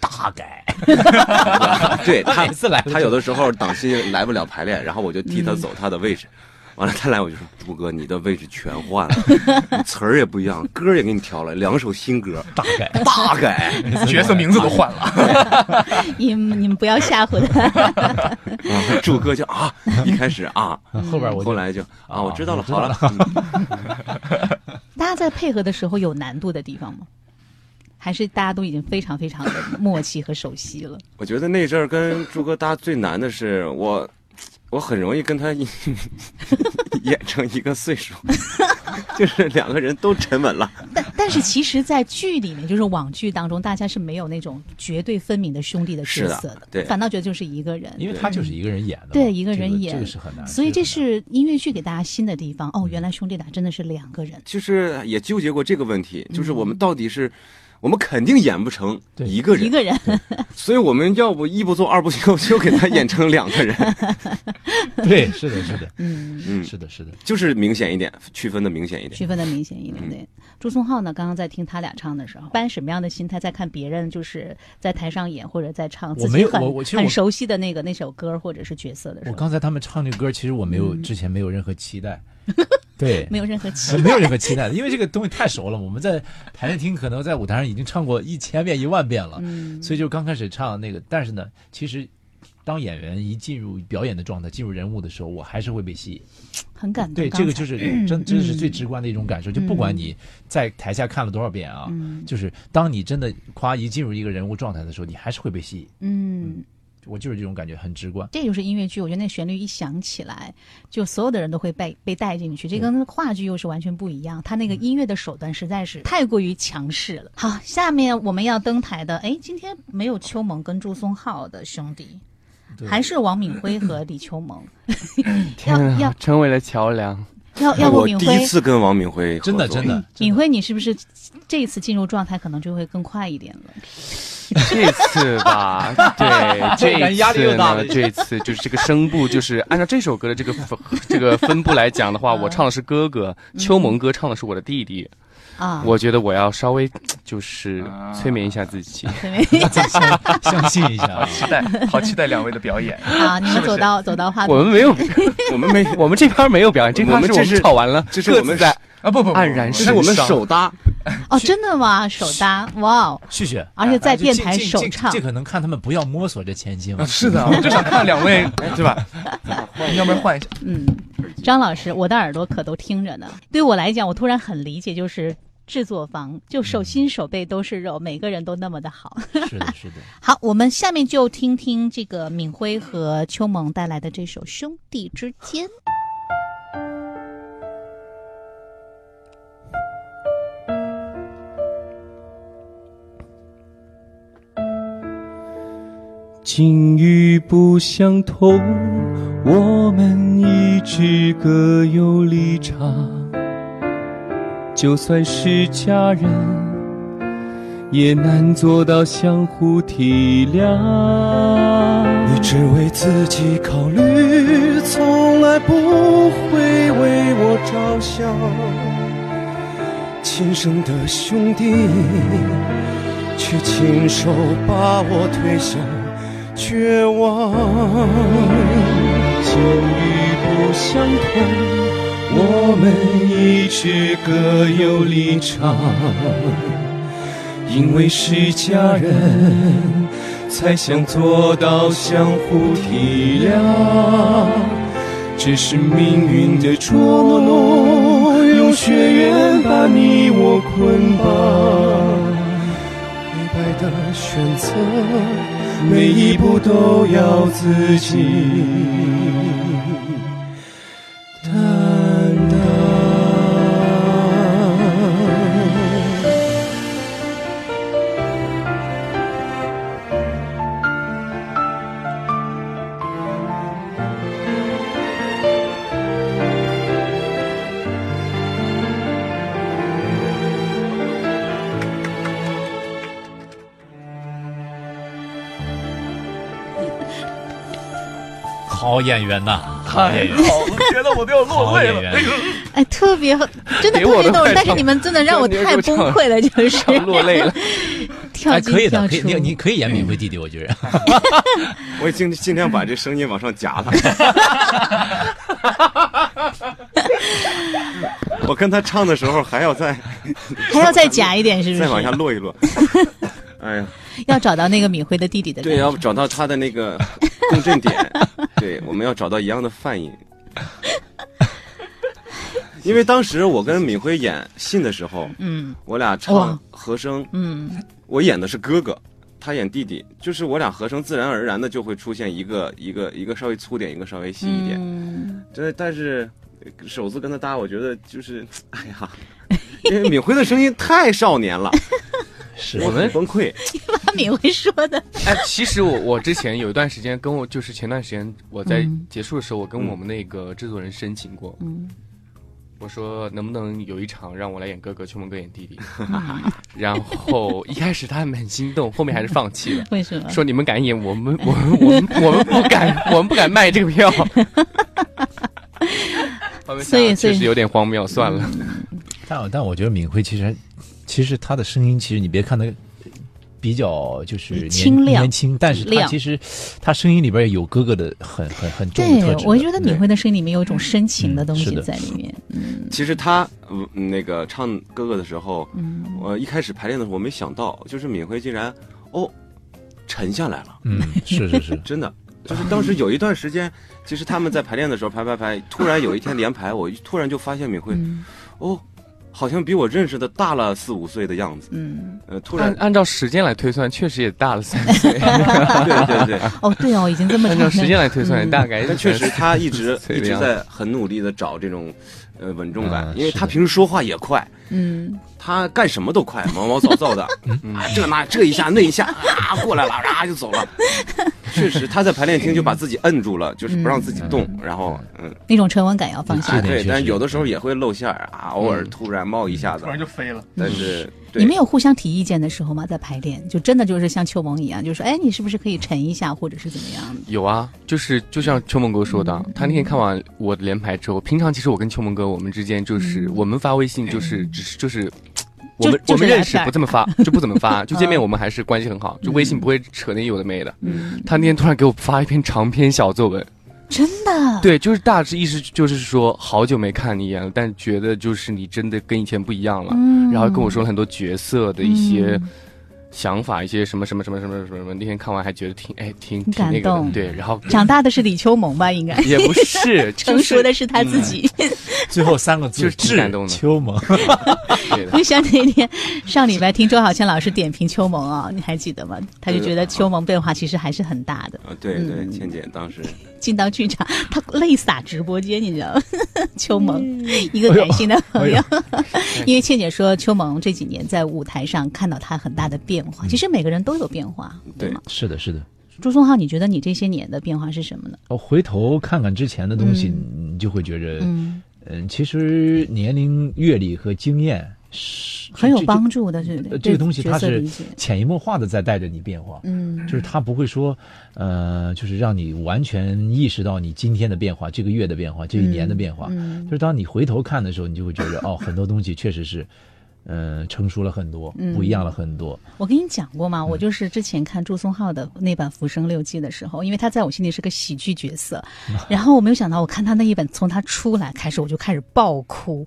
大改。对 他每次来了他有的时候档期来不了排练，然后我就替他走他的位置。完了，他来我就说：“朱哥，你的位置全换了，词儿也不一样，歌也给你调了，两首新歌，大改，大改。角色名字都换了。你们你们不要吓唬他。然后柱哥就啊，一开始啊，后边我后来就啊，我知道了，好了。嗯大家在配合的时候有难度的地方吗？还是大家都已经非常非常的默契和熟悉了？我觉得那阵儿跟朱哥搭最难的是我，我很容易跟他 演成一个岁数，就是两个人都沉稳了。但但是其实，在剧里面，就是网剧当中，大家是没有那种绝对分明的兄弟的角色的，对反倒觉得就是一个人。因为他就是一个人演的，对一个人这演这个是很难。所以这是音乐剧给大家新的地方哦，原来兄弟俩真的是两个人。就是也纠结过这个问题，就是我们到底是。我们肯定演不成对一个人，一个人，所以我们要不一不做二不休，就给他演成两个人，对，是的，是的，嗯，嗯，是的，是的。就是明显一点，区分的明显一点。区分的明显一点。对，朱松浩呢，刚刚在听他俩唱的时候，搬什么样的心态在看别人就是在台上演或者在唱自我没有己很很我我其实我熟悉的那个那首歌或者是角色的时候。我，刚才他们唱那个歌，其实我没有嗯。之前没有任何期待，对，没有任何期没有任何期待的，因为这个东西太熟了。我们在排练厅可能在舞台上已经唱过一千遍、一万遍了，嗯所以就刚开始唱那个。但是呢，其实当演员一进入表演的状态、进入人物的时候，我还是会被吸引。很感动。对，这个就是真真的是最嗯直观的一种感受。就不管你在台下看了多少遍啊，嗯就是当你真的夸一进入一个人物状态的时候，你还是会被吸引。嗯，我就是这种感觉，很直观。这就是音乐剧，我觉得那旋律一响起来，就所有的人都会被被带进去。这跟话剧又是完全不一样，他那个音乐的手段实在是太过于强势了。好，下面我们要登台的，哎，今天没有秋萌跟朱松浩的兄弟，还是王敏辉和李秋萌。要天要啊，成为了桥梁。要要不我第一，次跟王敏辉真的真的，敏辉，你是不是这一次进入状态可能就会更快一点了？这次吧，对，这一感觉压力又次呢大了，这次就是这个声部，就是按照这首歌的这个分这个分布来讲的话，我唱的是哥哥，秋萌哥唱的是我的弟弟。啊，我觉得我要稍微 就是催眠一下自己。对没 相信一下。期待，好期待两位的表演。好，你们走到走到话筒，我们没有，我们没，我们这边没有表演，这边是我们吵完了，这是我们在啊不不不，黯然这是我们手搭，哦，真的吗？首搭，哇哦！旭旭，而且在哎电台首唱这可能看他们不要摸索着前进嘛啊。是的，我就想看两位，对吧？要不要换一下？嗯，张老师，我的耳朵可都听着呢。对我来讲，我突然很理解，就是制作方就手心手背都是肉，每个人都那么的好。是的，是的。好，我们下面就听听这个敏辉和秋萌带来的这首《兄弟之间》。境遇不相同，我们一直各有立场。就算是家人，也难做到相互体谅。你只为自己考虑，从来不会为我着想。亲生的兄弟，却亲手把我推向绝望。境遇不相同，我们一直各有立场。因为是家人，才想做到相互体谅。只是命运的捉弄，用血缘把你我捆绑。黑白的选择，每一步都要自己演员呐，太好了，觉得我都要落泪了。哎特别真的特别逗人，但是你们真的让我太崩溃了，就是落泪了。跳哎，进跳，可以的可以，你。你可以演敏辉弟弟，我觉得。我已经尽量把这声音往上夹了。我跟他唱的时候还要再还要再夹一点，是不是？再往下落一落。哎呀，要找到那个敏辉的弟弟的对，要找到他的那个共振点，对，我们要找到一样的泛音。因为当时我跟敏辉演信的时候，嗯我俩唱和声，嗯，我演的是哥哥，他演弟弟，就是我俩和声自然而然的就会出现一个一个一个稍微粗点，一个稍微细一点。嗯真的，但是呃首次跟他搭，我觉得就是，哎呀，因为敏辉的声音太少年了，是我们崩溃。把敏辉说的，哎，其实我我之前有一段时间跟我就是前段时间我在嗯结束的时候，我跟我们那个制作人申请过，嗯我说能不能有一场让我来演哥哥，秋梦哥演弟弟。然后一开始他们很心动，后面还是放弃了。为什么？说你们敢演，我们我们我们我们不敢，我们不敢卖这个票。所以确实有点荒谬，算了。但但我觉得敏辉其实其实他的声音，其实你别看他比较就是年清亮年轻，但是他亮其实他声音里边有哥哥的很很很重的对特质，的。我觉得敏辉的声音里面有一种深情的东西在里面。嗯其实他呃那个唱哥哥的时候，嗯，我一开始排练的时候，我没想到，就是敏辉竟然哦沉下来了，嗯，是是是，真的。就是当时有一段时间，其实他们在排练的时候排排排，突然有一天连排，我突然就发现敏辉，嗯哦，好像比我认识的大了四五岁的样子。嗯，呃，突然，按照时间来推算，确实也大了三岁。对对对，哦，对哦，已经这么长了。按照时间来推算，嗯大概但确实他一直一直在很努力的找这种呃稳重感，因为他平时说话也快，嗯，他干什么都快，毛毛躁躁的，啊，这那这一下 那一下啊过来了，啊就走了。确实，他在排练厅就把自己摁住了，就是不让自己动，然后嗯，那种沉稳感要放下。对，但有的时候也会露馅儿啊，偶尔嗯。突然冒一下子。突，然就飞了。但是对你们有互相提意见的时候吗？在排练，就真的就是像秋萌一样，就说，哎，你是不是可以沉一下，或者是怎么样的？有啊，就是就像秋萌哥说的，嗯他那天看完我的连排之后，平常其实我跟秋萌哥我们之间就是、我们发微信就是只是就是。我们我们认识不这么发，就不怎么发，就见面嗯我们还是关系很好，就微信不会扯那有的没的。嗯，他那天突然给我发一篇长篇小作文，真的，对，就是大致意思就是说好久没看你一眼了，但觉得就是你真的跟以前不一样了，嗯，然后跟我说了很多角色的一些嗯想法，一些什么什么什么什么什么什么。那天看完还觉得挺哎挺挺挺那个感动的，对，然后长大的是李秋萌吧？应该也不 是成熟的是他自己。最后三个字就是感动的秋萌，就像那天上礼拜听周小倩老师点评秋萌啊，你还记得吗？他就觉得秋萌变化其实还是很大的。啊，对对，嗯倩姐当时进到剧场，他泪洒直播间，你知道吗？秋萌，一个感性的朋友，因为倩姐说秋萌这几年在舞台上看到他很大的变化，其实每个人都有变化，对对吗？是的，是的。朱松浩，你觉得你这些年的变化是什么呢？哦，回头看看之前的东西，嗯你就会觉着，嗯，嗯，其实年龄、阅历和经验是很有帮助的，对不对？呃这个东西它是潜移默化的在带着你变化。嗯，就是它不会说，呃，就是让你完全意识到你今天的变化、这个月的变化、这一年的变化。嗯就是当你回头看的时候，你就会觉得，哦，很多东西确实是，嗯、成熟了很多，嗯不一样了很多。我跟你讲过吗，我就是之前看朱松浩的那版《浮生六记》的时候，因为他在我心里是个喜剧角色，然后我没有想到，我看他那一本，从他出来开始，我就开始爆哭，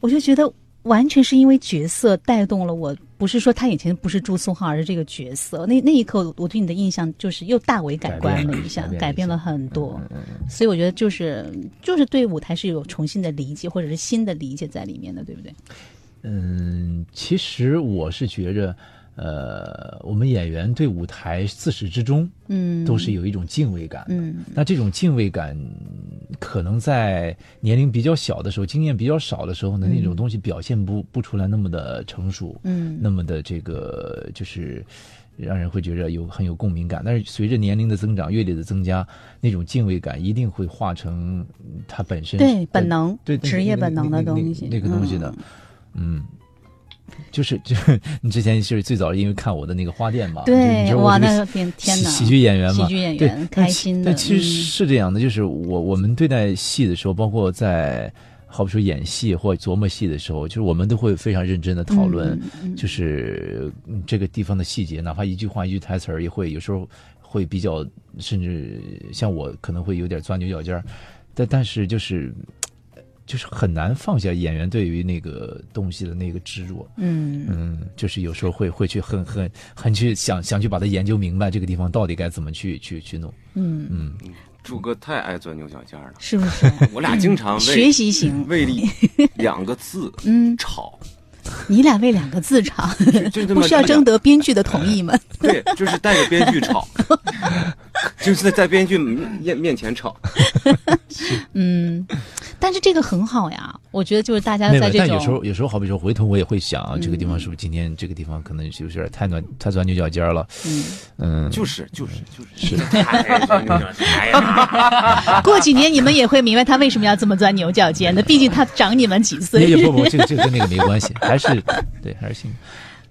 我就觉得完全是因为角色带动了我，不是说他以前不是朱松浩，而是这个角色。那那一刻，我对你的印象就是又大为改观了一下，改变了改变了很多。嗯所以我觉得就是就是对舞台是有重新的理解，或者是新的理解在里面的，对不对？嗯，其实我是觉着，呃，我们演员对舞台自始至终嗯，都是有一种敬畏感的。嗯那这种敬畏感，可能在年龄比较小的时候、经验比较少的时候呢，那种东西表现不不出来那么的成熟，嗯那么的这个就是让人会觉得有很有共鸣感。但是随着年龄的增长、阅历的增加，那种敬畏感一定会化成它本身对本能对对职业本能的那个东西那个那个东西的，嗯。就是就是，你之前是最早因为看我的那个花店嘛，对，哇，那天天哪，喜喜剧演员嘛，喜剧演对员，开心的。但其实嗯是这样的，就是我我们对待戏的时候，包括在好比说演戏或琢磨戏的时候，就是我们都会非常认真的讨论，嗯嗯就是嗯这个地方的细节，哪怕一句话一句台词儿，也会有时候会比较，甚至像我可能会有点钻牛角尖儿，但但是就是。就是很难放下演员对于那个东西的那个执着，嗯。嗯，就是有时候会会去很很很去想想去把它研究明白，这个地方到底该怎么去去去弄，嗯，嗯，朱哥太爱钻牛角尖儿了，是不是？我俩经常为学习型，为力两个字 嗯，吵，你俩为两个字吵，就不需要征得编剧的同意吗？对，就是带着编剧吵，就是在在编剧面面前吵。嗯，但是这个很好呀，我觉得就是大家在，这种但有时候有时候好比说回头我也会想啊，这个地方是不是今天这个地方可能有点太暖太钻牛角尖了，嗯，嗯，就是就是就是。太钻牛角尖儿，哎呀，过几年你们也会明白他为什么要这么钻牛角尖的，毕竟他长你们几岁，也不不，这个这个跟那个没关系，还是对还是性格。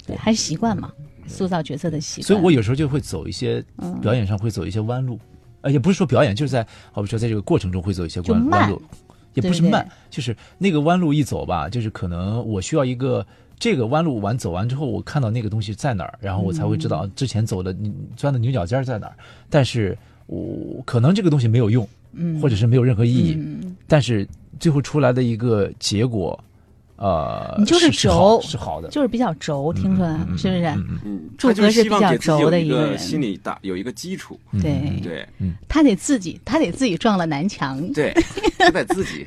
对还是习惯嘛，塑造角色的习惯。所以我有时候就会走一些嗯。表演上会走一些弯路，呃，也不是说表演，就是在好比说在这个过程中会走一些弯弯路，也不是对对慢，就是那个弯路一走吧，就是可能我需要一个。这个弯路完走完之后，我看到那个东西在哪儿，然后我才会知道之前走的你钻的牛角尖儿在哪儿。但是我可能这个东西没有用，嗯，或者是没有任何意义，嗯但是最后出来的一个结果，呃，你就是轴是好的，就是比较轴，听出来是不是？嗯嗯嗯，祝他就哥是比较是希望给自己轴的一个人心里大有一个基础，嗯对嗯对他得自己，他得自己撞了南墙，对，他得自己。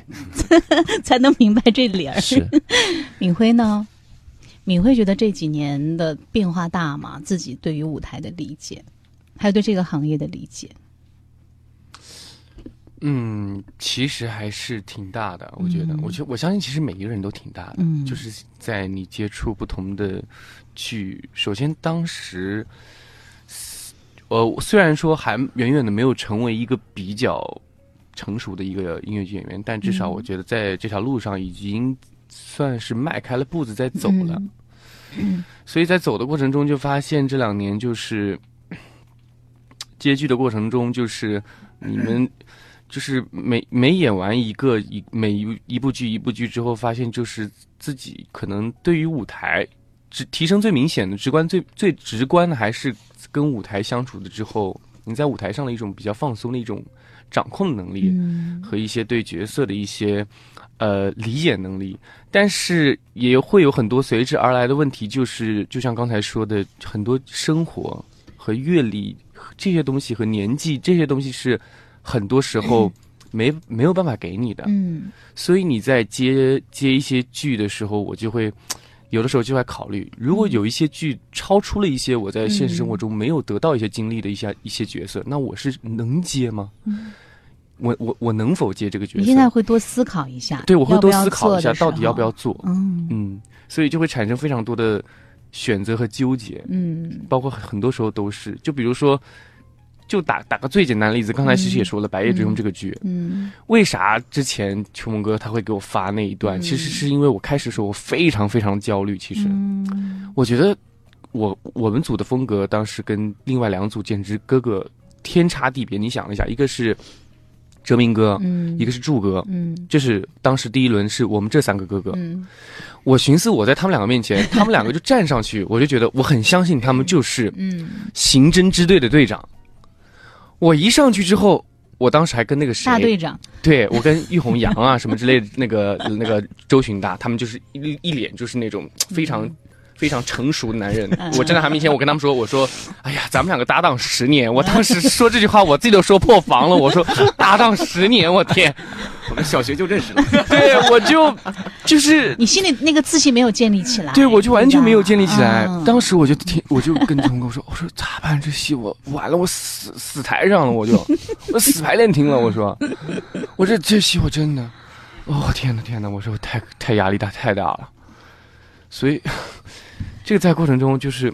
才能明白这理儿。是 敏辉呢？敏辉觉得这几年的变化大吗？自己对于舞台的理解，还有对这个行业的理解。嗯，其实还是挺大的，我觉得，嗯。我觉我相信，其实每一个人都挺大的，嗯。就是在你接触不同的剧，首先当时，呃，虽然说还远远的没有成为一个比较成熟的一个音乐剧演员，但至少嗯。我觉得在这条路上已经算是迈开了步子在走了。嗯。所以在走的过程中，就发现这两年就是接剧的过程中，就是你们就是每每演完一个一每一一部剧一部剧之后，发现就是自己可能对于舞台直提升最明显的、直观最最直观的，还是跟舞台相处的之后，你在舞台上的一种比较放松的一种掌控能力。嗯和一些对角色的一些呃理解能力，但是也会有很多随之而来的问题，就是就像刚才说的，很多生活和阅历这些东西和年纪这些东西是很多时候没没有办法给你的，嗯所以你在接接一些剧的时候，我就会。有的时候就会考虑，如果有一些剧超出了一些我在现实生活中没有得到一些经历的一些一些角色，那我是能接吗？我我我能否接这个角色？你现在会多思考一下，对，我会多思考一下，到底要不要候。做。嗯嗯，所以就会产生非常多的选择和纠结，嗯包括很多时候都是，就比如说，就打打个最简单的例子，刚才其实也说了，白夜追凶》这个剧，嗯。为啥之前秋梦哥他会给我发那一段？嗯。其实是因为我开始的时候我非常非常焦虑，其实、嗯。我觉得我我们组的风格当时跟另外两组简直哥哥天差地别。你想一下，一个是哲明哥，嗯，一个是柱哥。嗯。这是当时第一轮是我们这三个哥哥，嗯。我寻思我在他们两个面前，他们两个就站上去，我就觉得我很相信他们就是 嗯。刑侦支队的队长。我一上去之后，我当时还跟那个谁，大队长，对我跟玉红阳啊什么之类的，那个那个周巡大，他们就是一一脸就是那种非常。非常成熟的男人，嗯我站在他面前，我跟他们说：“我说，哎呀，咱们两个搭档十年。”我当时说这句话，我自己都说破防了。我说搭档十年，我天！我们小学就认识了。对，我就就是你心里那个自信没有建立起来，对，我就完全没有建立起来。嗯当时我就听，我就跟钟哥说：“我说咋办？这戏我完了，我死死台上了，我就 我死排练厅了。我说，我这这戏我真的，哦天呐天呐，我说我太太压力大太大了。所以这个在过程中就是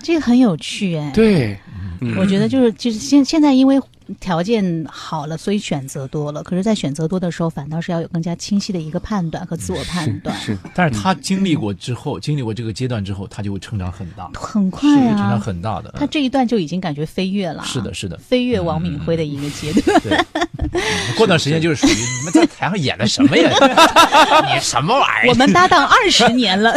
这个很有趣哎。对，嗯我觉得就是就是现现在因为条件好了，所以选择多了。可是，在选择多的时候，反倒是要有更加清晰的一个判断和自我判断，是但是他经历过之后，经历过这个阶段之后，他就会成长很大，很快是会成长啊。很大的。他这一段就已经感觉飞跃了，是的，，是的。飞跃王敏辉的一个阶段。对，过段时间就是属于你们在台上演的什么呀？你什么玩意儿？我们搭档二十年了，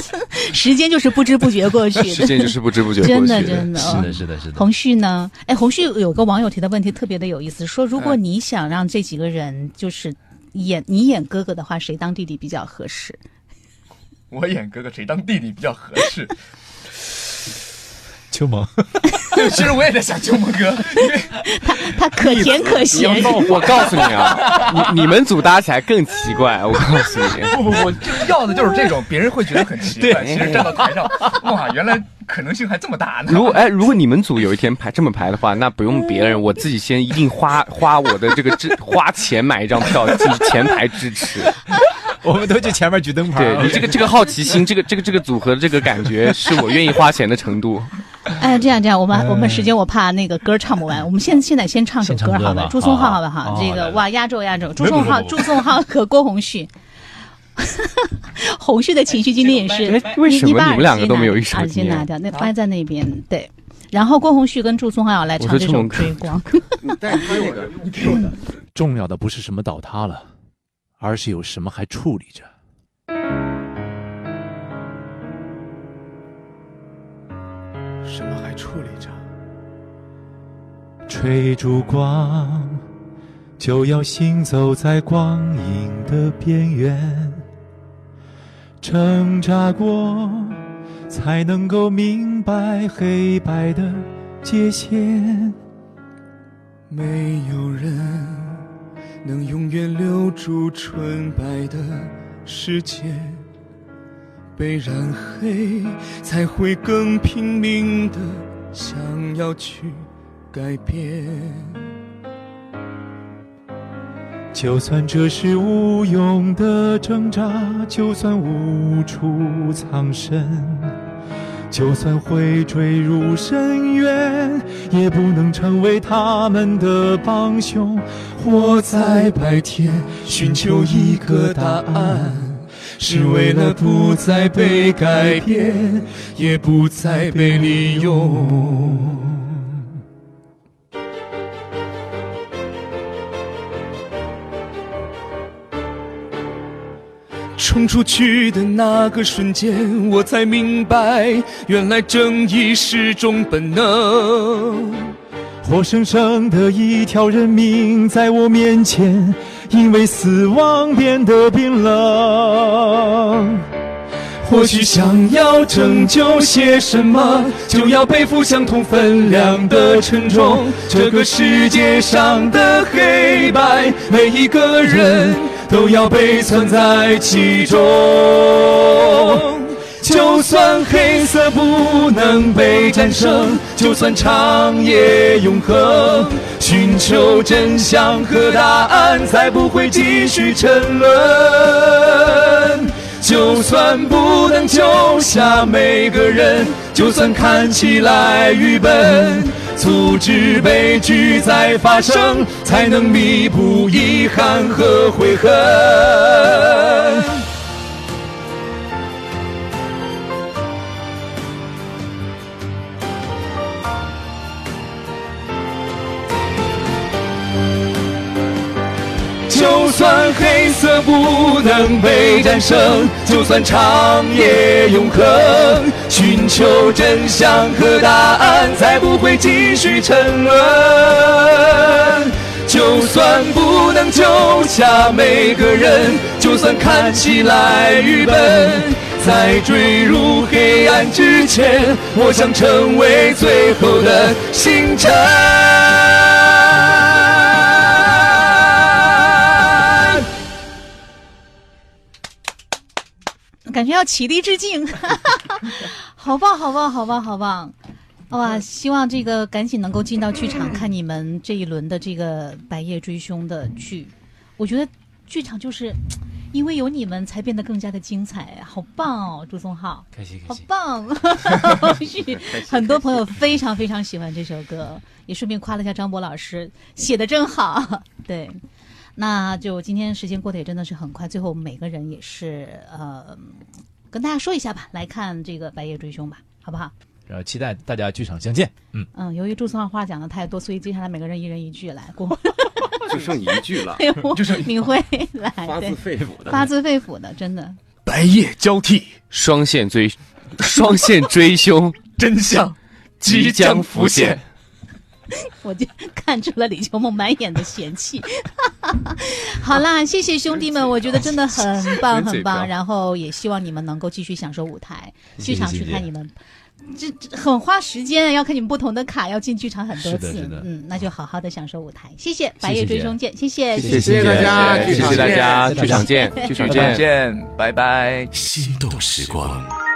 时间就是不知不觉过去的，时间就是不知不觉过去真的真的。是的，是的，是的。红旭呢？哎，红旭有个网友提的问题特别的有意思，说如果你想让这几个人就是演你演哥哥的话，谁当弟弟比较合适？我演哥哥，谁当弟弟比较合适？秋萌，对，其实我也在想秋萌哥，因为他可甜可咸，我告诉你啊，你你们组搭起来更奇怪。我告诉你，不不不，就要的就是这种，别人会觉得很奇怪。其实站到台上，哇，原来可能性还这么大呢。如果哎，如果你们组有一天排这么排的话，那不用别人，我自己先一定花花我的这个支花钱买一张票进前排支持。我们都去前面举灯牌。对你这个这个好奇心，这个这个这个组合的这个感觉，是我愿意花钱的程度。哎，这样这样，我们我们时间我怕那个歌唱不完，我们现现在先唱首歌好吧朱松浩好好不好？好来来这个哇，压轴压轴，朱松浩朱松浩和 郭宏旭。宏旭的情绪今天也是哎，为什么你把你们两个耳机拿都没有一首耳机拿掉，那放在那边对。然后郭宏旭跟祝松浩要来唱这首《追光》。但是那个重要的不是什么倒塌了，而是有什么还处理着。什么还矗立着？追逐光，就要行走在光影的边缘。挣扎过，才能够明白黑白的界限。没有人能永远留住纯白的世界，被染黑才会更拼命的想要去改变。就算这是无用的挣扎，就算无处藏身，就算会坠入深渊，也不能成为他们的帮凶。活在白天，寻求一个答案，是为了不再被改变，也不再被利用。冲出去的那个瞬间，我才明白，原来正义是种本能。活生生的一条人命在我面前，因为死亡变得冰冷。或许想要拯救些什么，就要背负相同分量的沉重。这个世界上的黑白，每一个人都要被存在其中。就算黑色不能被战胜，就算长夜永恒，寻求真相和答案，才不会继续沉沦。就算不能救下每个人，就算看起来愚笨，阻止悲剧再发生，才能弥补遗憾和悔恨。就算黑色不能被战胜，就算长夜永恒，寻求真相和答案，才不会继续沉沦。就算不能救下每个人，就算看起来愚笨，在坠入黑暗之前，我想成为最后的星辰。感觉要起立致敬，好棒，好棒，好棒，好棒！哇，希望这个赶紧能够进到剧场看你们这一轮的这个《白夜追凶》的剧。我觉得剧场就是因为有你们才变得更加的精彩，好棒哦，朱松浩，好开心开心。棒！是很多朋友非常非常喜欢这首歌，也顺便夸了一下张博老师写的真好。对，那就今天时间过得也真的是很快，最后每个人也是呃跟大家说一下吧，来看这个《白夜追凶》吧，好不好？然后期待大家剧场相见。嗯，嗯，由于朱松浩话讲的太多，所以接下来每个人一人一句来过。就剩一句了就剩你会来，对发自，肺腑的。发自肺腑的，真的。白夜交替，双线追，双线追凶 真相即将浮现。我就看出了李秋梦满眼的嫌弃。好啦，谢谢兄弟们，我觉得真的很棒很棒，然后也希望你们能够继续享受舞台，剧场去看你们。这这很花时间，要看你们不同的卡，要进剧场很多次。嗯，那就好好的享受舞台。谢谢，白夜追凶见，谢谢，谢谢大家谢谢大家，谢谢剧场见，剧场见。剧场见，拜拜。心动时光。